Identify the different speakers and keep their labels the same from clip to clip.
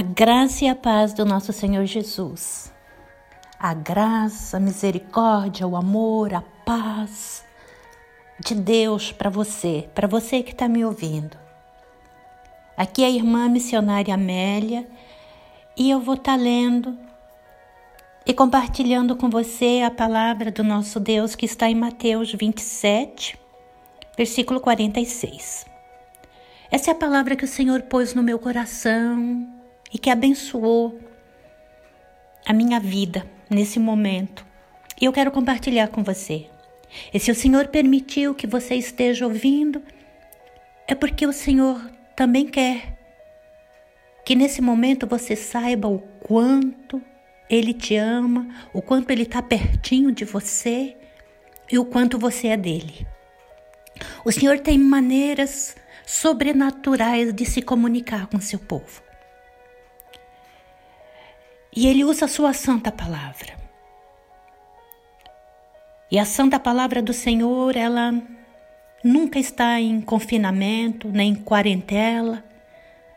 Speaker 1: A graça e a paz do nosso Senhor Jesus. A graça, a misericórdia, o amor, a paz de Deus para você, para você que está me ouvindo. Aqui é a irmã missionária Amélia e eu vou estar tá lendo e compartilhando com você a palavra do nosso Deus que está em Mateus 27, versículo 46. Essa é a palavra que o Senhor pôs no meu coração e que abençoou a minha vida nesse momento. E eu quero compartilhar com você. E se o Senhor permitiu que você esteja ouvindo, é porque o Senhor também quer que nesse momento você saiba o quanto Ele te ama, o quanto Ele está pertinho de você e o quanto você é dele. O Senhor tem maneiras sobrenaturais de se comunicar com seu povo. E ele usa a sua santa palavra. E a santa palavra do Senhor, ela nunca está em confinamento, nem em quarentela,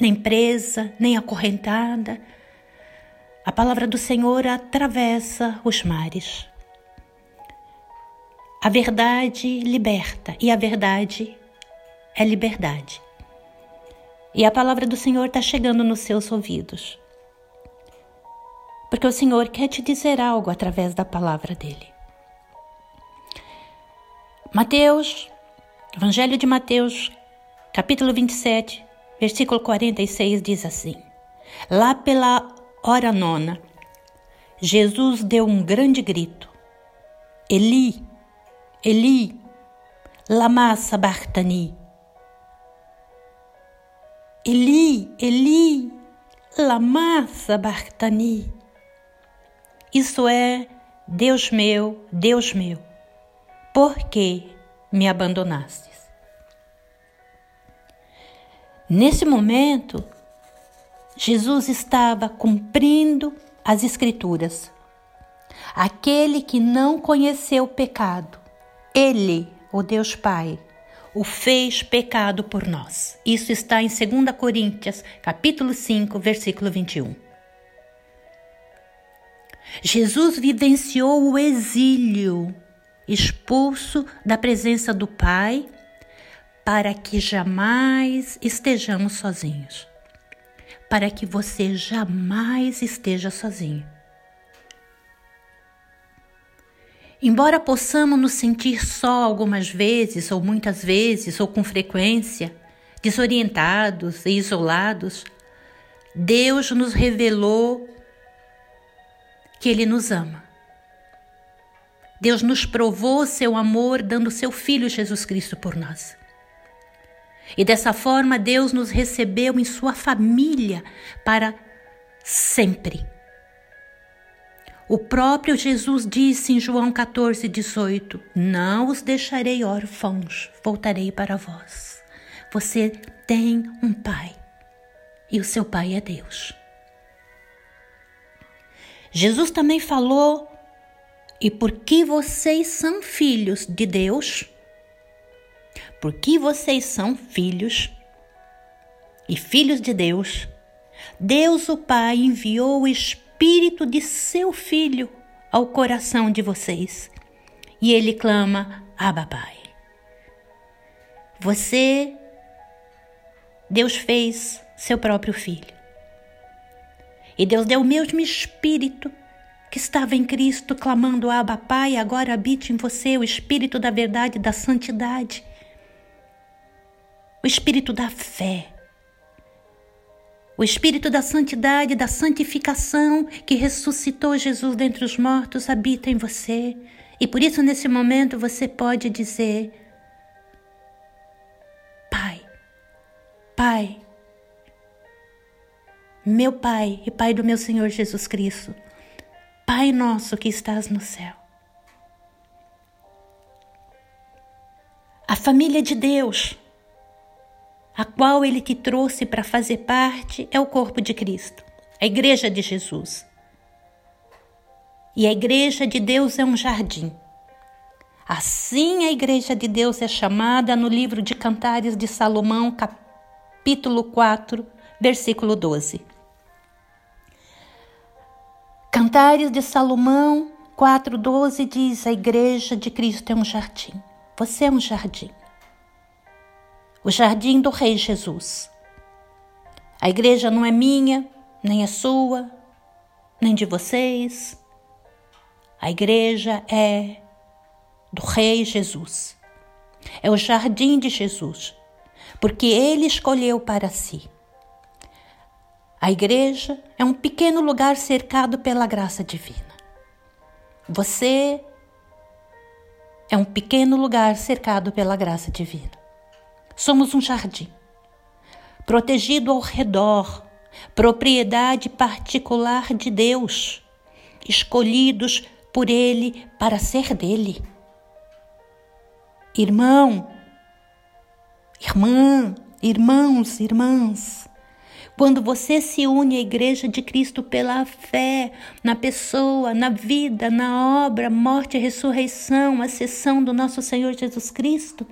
Speaker 1: nem presa, nem acorrentada. A palavra do Senhor atravessa os mares. A verdade liberta e a verdade é liberdade. E a palavra do Senhor está chegando nos seus ouvidos porque o Senhor quer te dizer algo através da palavra dele. Mateus, Evangelho de Mateus, capítulo 27, versículo 46 diz assim: Lá pela hora nona, Jesus deu um grande grito: Eli, Eli, lama sabachthani. Eli, Eli, lama sabachthani. Isso é, Deus meu, Deus meu, por que me abandonastes? Nesse momento, Jesus estava cumprindo as Escrituras. Aquele que não conheceu o pecado, ele, o Deus Pai, o fez pecado por nós. Isso está em 2 Coríntios, capítulo 5, versículo 21. Jesus vivenciou o exílio, expulso da presença do Pai, para que jamais estejamos sozinhos. Para que você jamais esteja sozinho. Embora possamos nos sentir só algumas vezes, ou muitas vezes, ou com frequência, desorientados e isolados, Deus nos revelou que Ele nos ama. Deus nos provou seu amor dando seu Filho Jesus Cristo por nós. E dessa forma, Deus nos recebeu em sua família para sempre. O próprio Jesus disse em João 14, 18: Não os deixarei órfãos, voltarei para vós. Você tem um pai e o seu pai é Deus. Jesus também falou: E porque vocês são filhos de Deus, porque vocês são filhos e filhos de Deus, Deus o Pai enviou o Espírito de seu Filho ao coração de vocês. E ele clama: Abba, Pai. Você, Deus fez seu próprio filho. E Deus deu o mesmo espírito que estava em Cristo, clamando: Abba, Pai, agora habite em você o espírito da verdade da santidade, o espírito da fé, o espírito da santidade, da santificação que ressuscitou Jesus dentre os mortos habita em você. E por isso, nesse momento, você pode dizer: Pai, Pai, meu Pai e Pai do meu Senhor Jesus Cristo, Pai nosso que estás no céu. A família de Deus, a qual Ele te trouxe para fazer parte, é o corpo de Cristo, a Igreja de Jesus. E a Igreja de Deus é um jardim. Assim a Igreja de Deus é chamada no livro de Cantares de Salomão, capítulo 4, versículo 12. Cantares de Salomão 4,12 diz: A igreja de Cristo é um jardim. Você é um jardim. O jardim do Rei Jesus. A igreja não é minha, nem é sua, nem de vocês. A igreja é do Rei Jesus. É o jardim de Jesus, porque ele escolheu para si. A igreja é um pequeno lugar cercado pela graça divina. Você é um pequeno lugar cercado pela graça divina. Somos um jardim, protegido ao redor, propriedade particular de Deus, escolhidos por Ele para ser dele. Irmão, irmã, irmãos, irmãs, quando você se une à Igreja de Cristo pela fé na pessoa, na vida, na obra, morte e ressurreição, a sessão do nosso Senhor Jesus Cristo,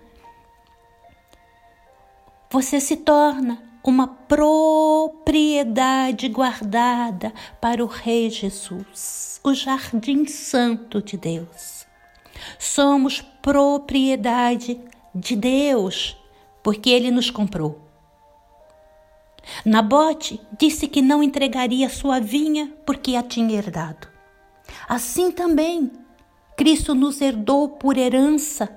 Speaker 1: você se torna uma propriedade guardada para o Rei Jesus, o jardim santo de Deus. Somos propriedade de Deus, porque Ele nos comprou. Nabote disse que não entregaria sua vinha porque a tinha herdado. Assim também, Cristo nos herdou por herança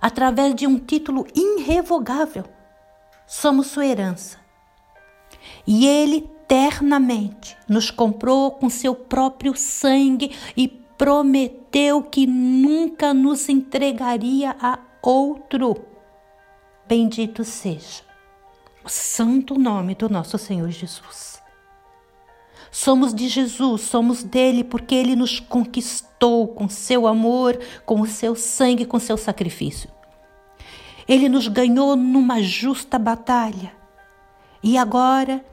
Speaker 1: através de um título irrevogável. Somos sua herança. E ele eternamente nos comprou com seu próprio sangue e prometeu que nunca nos entregaria a outro. Bendito seja santo nome do nosso Senhor Jesus. Somos de Jesus, somos dele porque ele nos conquistou com seu amor, com o seu sangue, com seu sacrifício. Ele nos ganhou numa justa batalha. E agora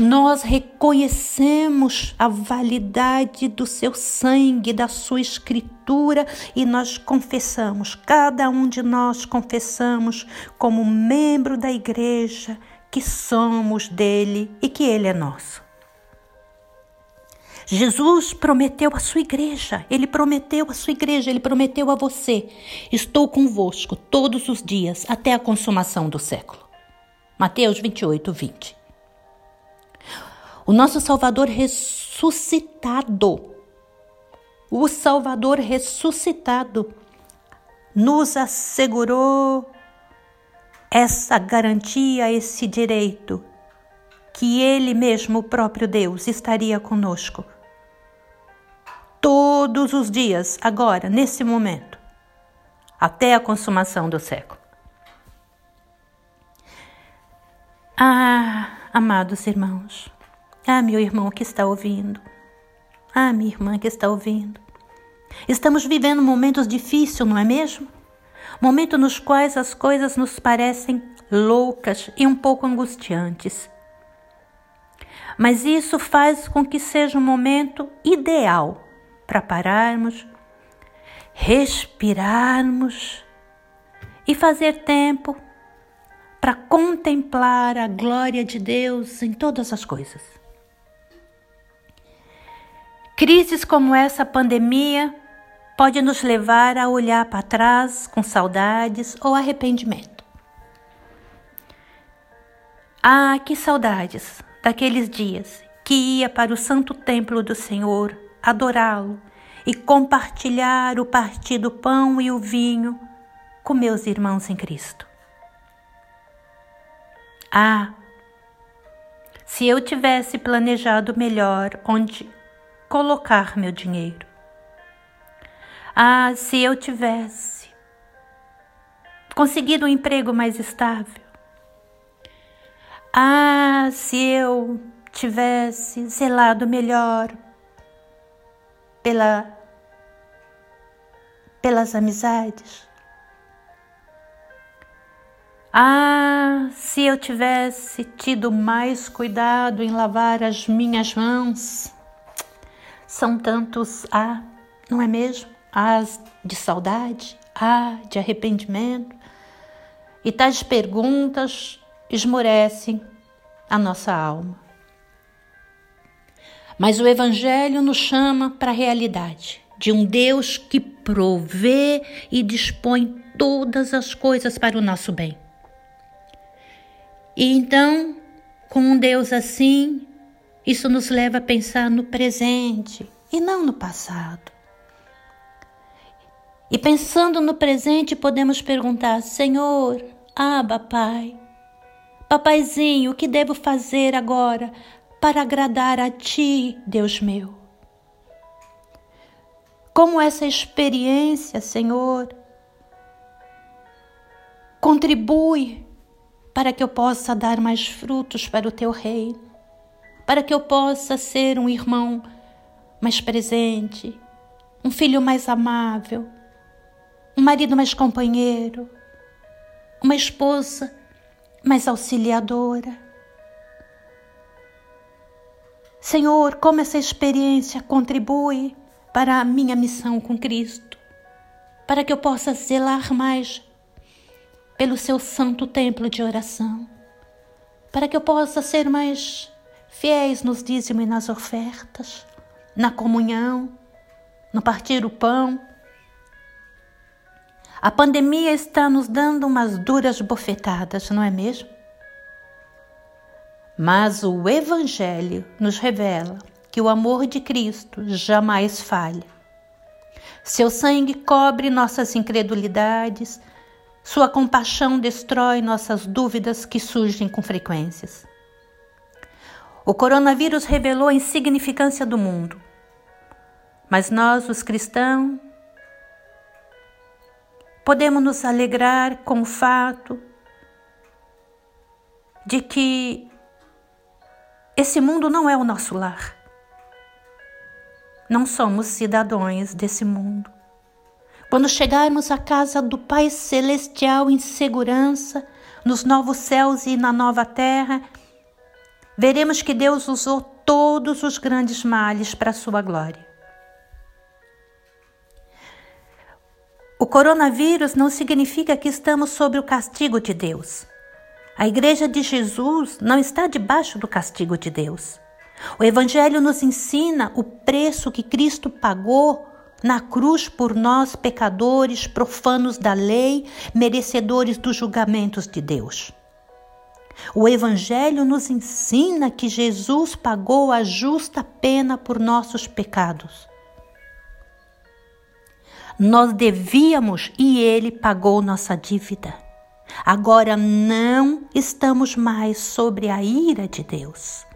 Speaker 1: nós reconhecemos a validade do seu sangue, da sua escritura e nós confessamos, cada um de nós confessamos como membro da igreja que somos dele e que ele é nosso. Jesus prometeu à sua igreja, ele prometeu à sua igreja, ele prometeu a você: estou convosco todos os dias até a consumação do século. Mateus 28, 20. O nosso Salvador ressuscitado, o Salvador ressuscitado, nos assegurou essa garantia, esse direito, que Ele mesmo, o próprio Deus, estaria conosco todos os dias, agora, nesse momento, até a consumação do século. Ah, amados irmãos, ah, meu irmão que está ouvindo. Ah, minha irmã que está ouvindo. Estamos vivendo momentos difíceis, não é mesmo? Momentos nos quais as coisas nos parecem loucas e um pouco angustiantes. Mas isso faz com que seja um momento ideal para pararmos, respirarmos e fazer tempo para contemplar a glória de Deus em todas as coisas. Crises como essa pandemia pode nos levar a olhar para trás com saudades ou arrependimento. Ah, que saudades daqueles dias que ia para o santo templo do Senhor adorá-lo e compartilhar o partir do pão e o vinho com meus irmãos em Cristo. Ah, se eu tivesse planejado melhor onde colocar meu dinheiro. Ah, se eu tivesse conseguido um emprego mais estável. Ah, se eu tivesse zelado melhor pela pelas amizades. Ah, se eu tivesse tido mais cuidado em lavar as minhas mãos. São tantos ah, não é mesmo? As de saudade, ah, de arrependimento. E tais perguntas esmorecem a nossa alma. Mas o Evangelho nos chama para a realidade de um Deus que provê e dispõe todas as coisas para o nosso bem. E então, com um Deus assim, isso nos leva a pensar no presente e não no passado. E pensando no presente, podemos perguntar: Senhor, Aba, Pai, Papaizinho, o que devo fazer agora para agradar a Ti, Deus meu? Como essa experiência, Senhor, contribui para que eu possa dar mais frutos para o Teu reino, para que eu possa ser um irmão mais presente, um filho mais amável, um marido mais companheiro, uma esposa mais auxiliadora. Senhor, como essa experiência contribui para a minha missão com Cristo, para que eu possa zelar mais pelo seu santo templo de oração, para que eu possa ser mais fiéis nos dízimos e nas ofertas, na comunhão, no partir o pão, a pandemia está nos dando umas duras bofetadas, não é mesmo? Mas o Evangelho nos revela que o amor de Cristo jamais falha. Seu sangue cobre nossas incredulidades, sua compaixão destrói nossas dúvidas que surgem com frequências. O coronavírus revelou a insignificância do mundo, mas nós, os cristãos, podemos nos alegrar com o fato de que esse mundo não é o nosso lar. Não somos cidadãos desse mundo. Quando chegarmos à casa do Pai Celestial em segurança, nos novos céus e na nova terra, veremos que Deus usou todos os grandes males para a sua glória. O coronavírus não significa que estamos sob o castigo de Deus. A Igreja de Jesus não está debaixo do castigo de Deus. O Evangelho nos ensina o preço que Cristo pagou na cruz por nós, pecadores, profanos da lei, merecedores dos julgamentos de Deus. O Evangelho nos ensina que Jesus pagou a justa pena por nossos pecados. Nós devíamos e ele pagou nossa dívida. Agora não estamos mais sobre a ira de Deus.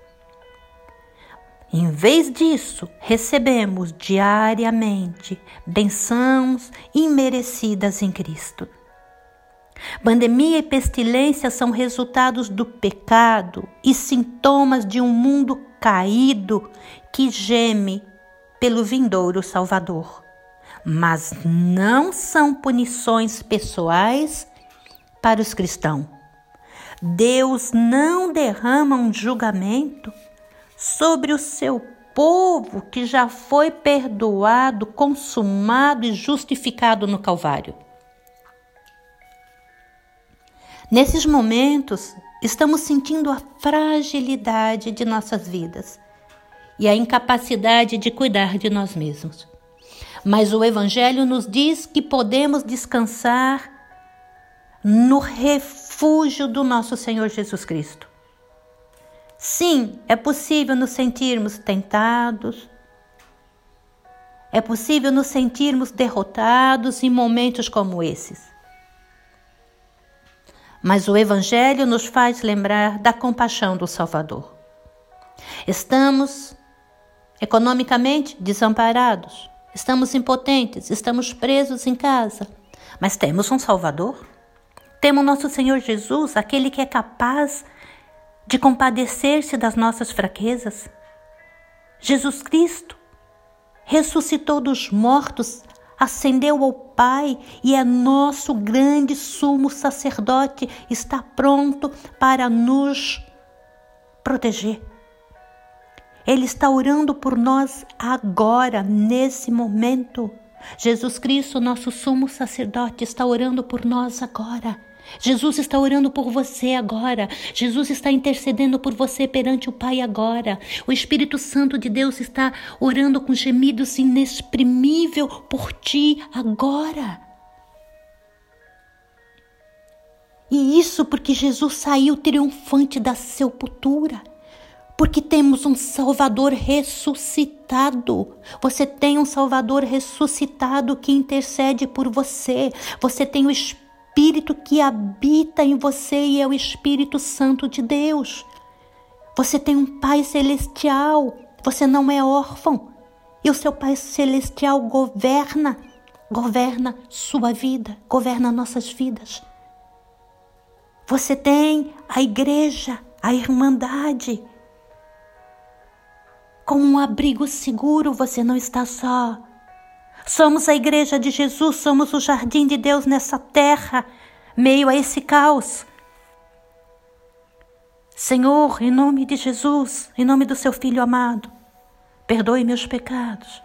Speaker 1: Em vez disso, recebemos diariamente bençãos imerecidas em Cristo. Pandemia e pestilência são resultados do pecado e sintomas de um mundo caído que geme pelo vindouro Salvador mas não são punições pessoais para os cristãos. Deus não derrama um julgamento sobre o seu povo que já foi perdoado, consumado e justificado no Calvário. Nesses momentos, estamos sentindo a fragilidade de nossas vidas e a incapacidade de cuidar de nós mesmos. Mas o Evangelho nos diz que podemos descansar no refúgio do nosso Senhor Jesus Cristo. Sim, é possível nos sentirmos tentados, é possível nos sentirmos derrotados em momentos como esses. Mas o Evangelho nos faz lembrar da compaixão do Salvador. Estamos economicamente desamparados, estamos impotentes, estamos presos em casa, mas temos um Salvador. Temos nosso Senhor Jesus, aquele que é capaz de compadecer-se das nossas fraquezas. Jesus Cristo ressuscitou dos mortos, ascendeu ao Pai e é nosso grande sumo sacerdote, está pronto para nos proteger. Ele está orando por nós agora, nesse momento. Jesus Cristo, nosso sumo sacerdote, está orando por nós agora. Jesus está orando por você agora. Jesus está intercedendo por você perante o Pai agora. O Espírito Santo de Deus está orando com gemidos inexprimível por ti agora. E isso porque Jesus saiu triunfante da sepultura. Porque temos um Salvador ressuscitado. Você tem um Salvador ressuscitado que intercede por você. Você tem o Espírito que habita em você e é o Espírito Santo de Deus. Você tem um Pai celestial. Você não é órfão. E o seu Pai celestial governa, governa sua vida, governa nossas vidas. Você tem a igreja, a irmandade. Com um abrigo seguro, você não está só. Somos a igreja de Jesus, somos o jardim de Deus nessa terra, meio a esse caos. Senhor, em nome de Jesus, em nome do seu Filho amado, perdoe meus pecados,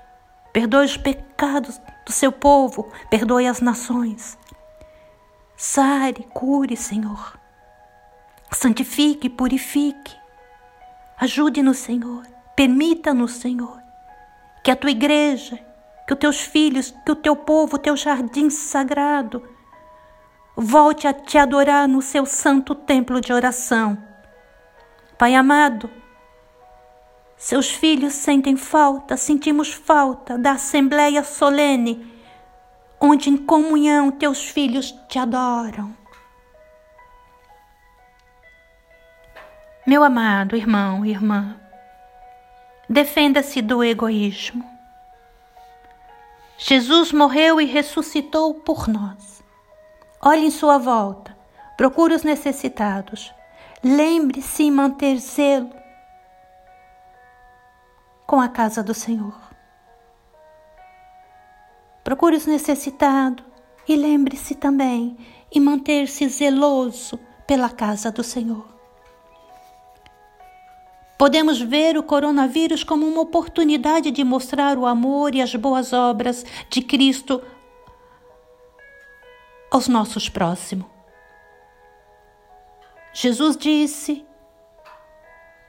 Speaker 1: perdoe os pecados do seu povo, perdoe as nações. Sare, cure, Senhor. Santifique, purifique. Ajude-nos, Senhor. Permita-nos, Senhor, que a tua igreja, que os teus filhos, que o teu povo, o teu jardim sagrado, volte a te adorar no seu santo templo de oração. Pai amado, seus filhos sentem falta, sentimos falta da assembleia solene onde em comunhão teus filhos te adoram. Meu amado irmão irmã, defenda-se do egoísmo. Jesus morreu e ressuscitou por nós. Olhe em sua volta, procure os necessitados. Lembre-se em manter zelo com a casa do Senhor. Procure os necessitados e lembre-se também em manter-se zeloso pela casa do Senhor. Podemos ver o coronavírus como uma oportunidade de mostrar o amor e as boas obras de Cristo aos nossos próximos. Jesus disse: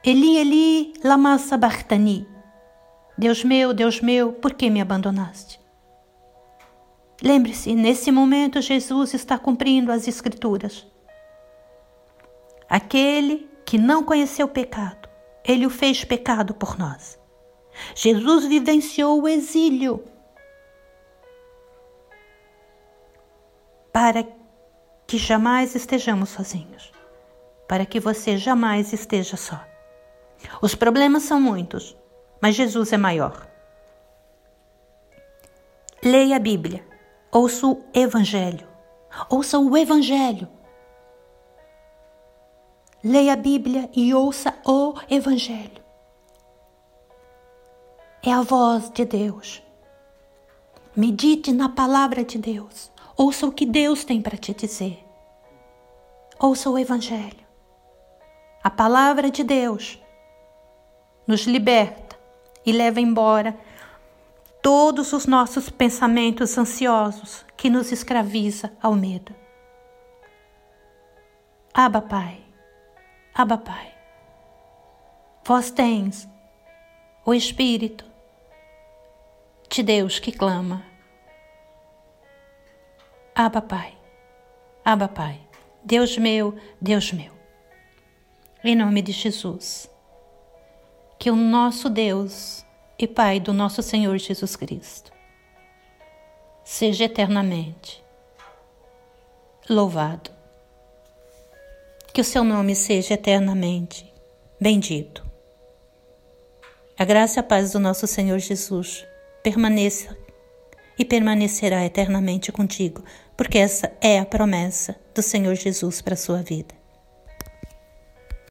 Speaker 1: Eli, Eli, lama sabachthani. Deus meu, Deus meu, por que me abandonaste? Lembre-se, nesse momento Jesus está cumprindo as Escrituras. Aquele que não conheceu o pecado, ele o fez pecado por nós. Jesus vivenciou o exílio para que jamais estejamos sozinhos, para que você jamais esteja só. Os problemas são muitos, mas Jesus é maior. Leia a Bíblia. Ouça o Evangelho. Ouça o Evangelho. Leia a Bíblia e ouça o Evangelho. É a voz de Deus. Medite na palavra de Deus. Ouça o que Deus tem para te dizer. Ouça o Evangelho. A palavra de Deus nos liberta e leva embora todos os nossos pensamentos ansiosos que nos escraviza ao medo. Aba, Pai, Aba, Pai, vós tens o Espírito de Deus que clama. Aba, Pai, Aba, Pai, Deus meu, Deus meu. Em nome de Jesus, que o nosso Deus e Pai do nosso Senhor Jesus Cristo. Seja eternamente louvado. Que o seu nome seja eternamente bendito. A graça e a paz do nosso Senhor Jesus permaneça e permanecerá eternamente contigo, porque essa é a promessa do Senhor Jesus para a sua vida.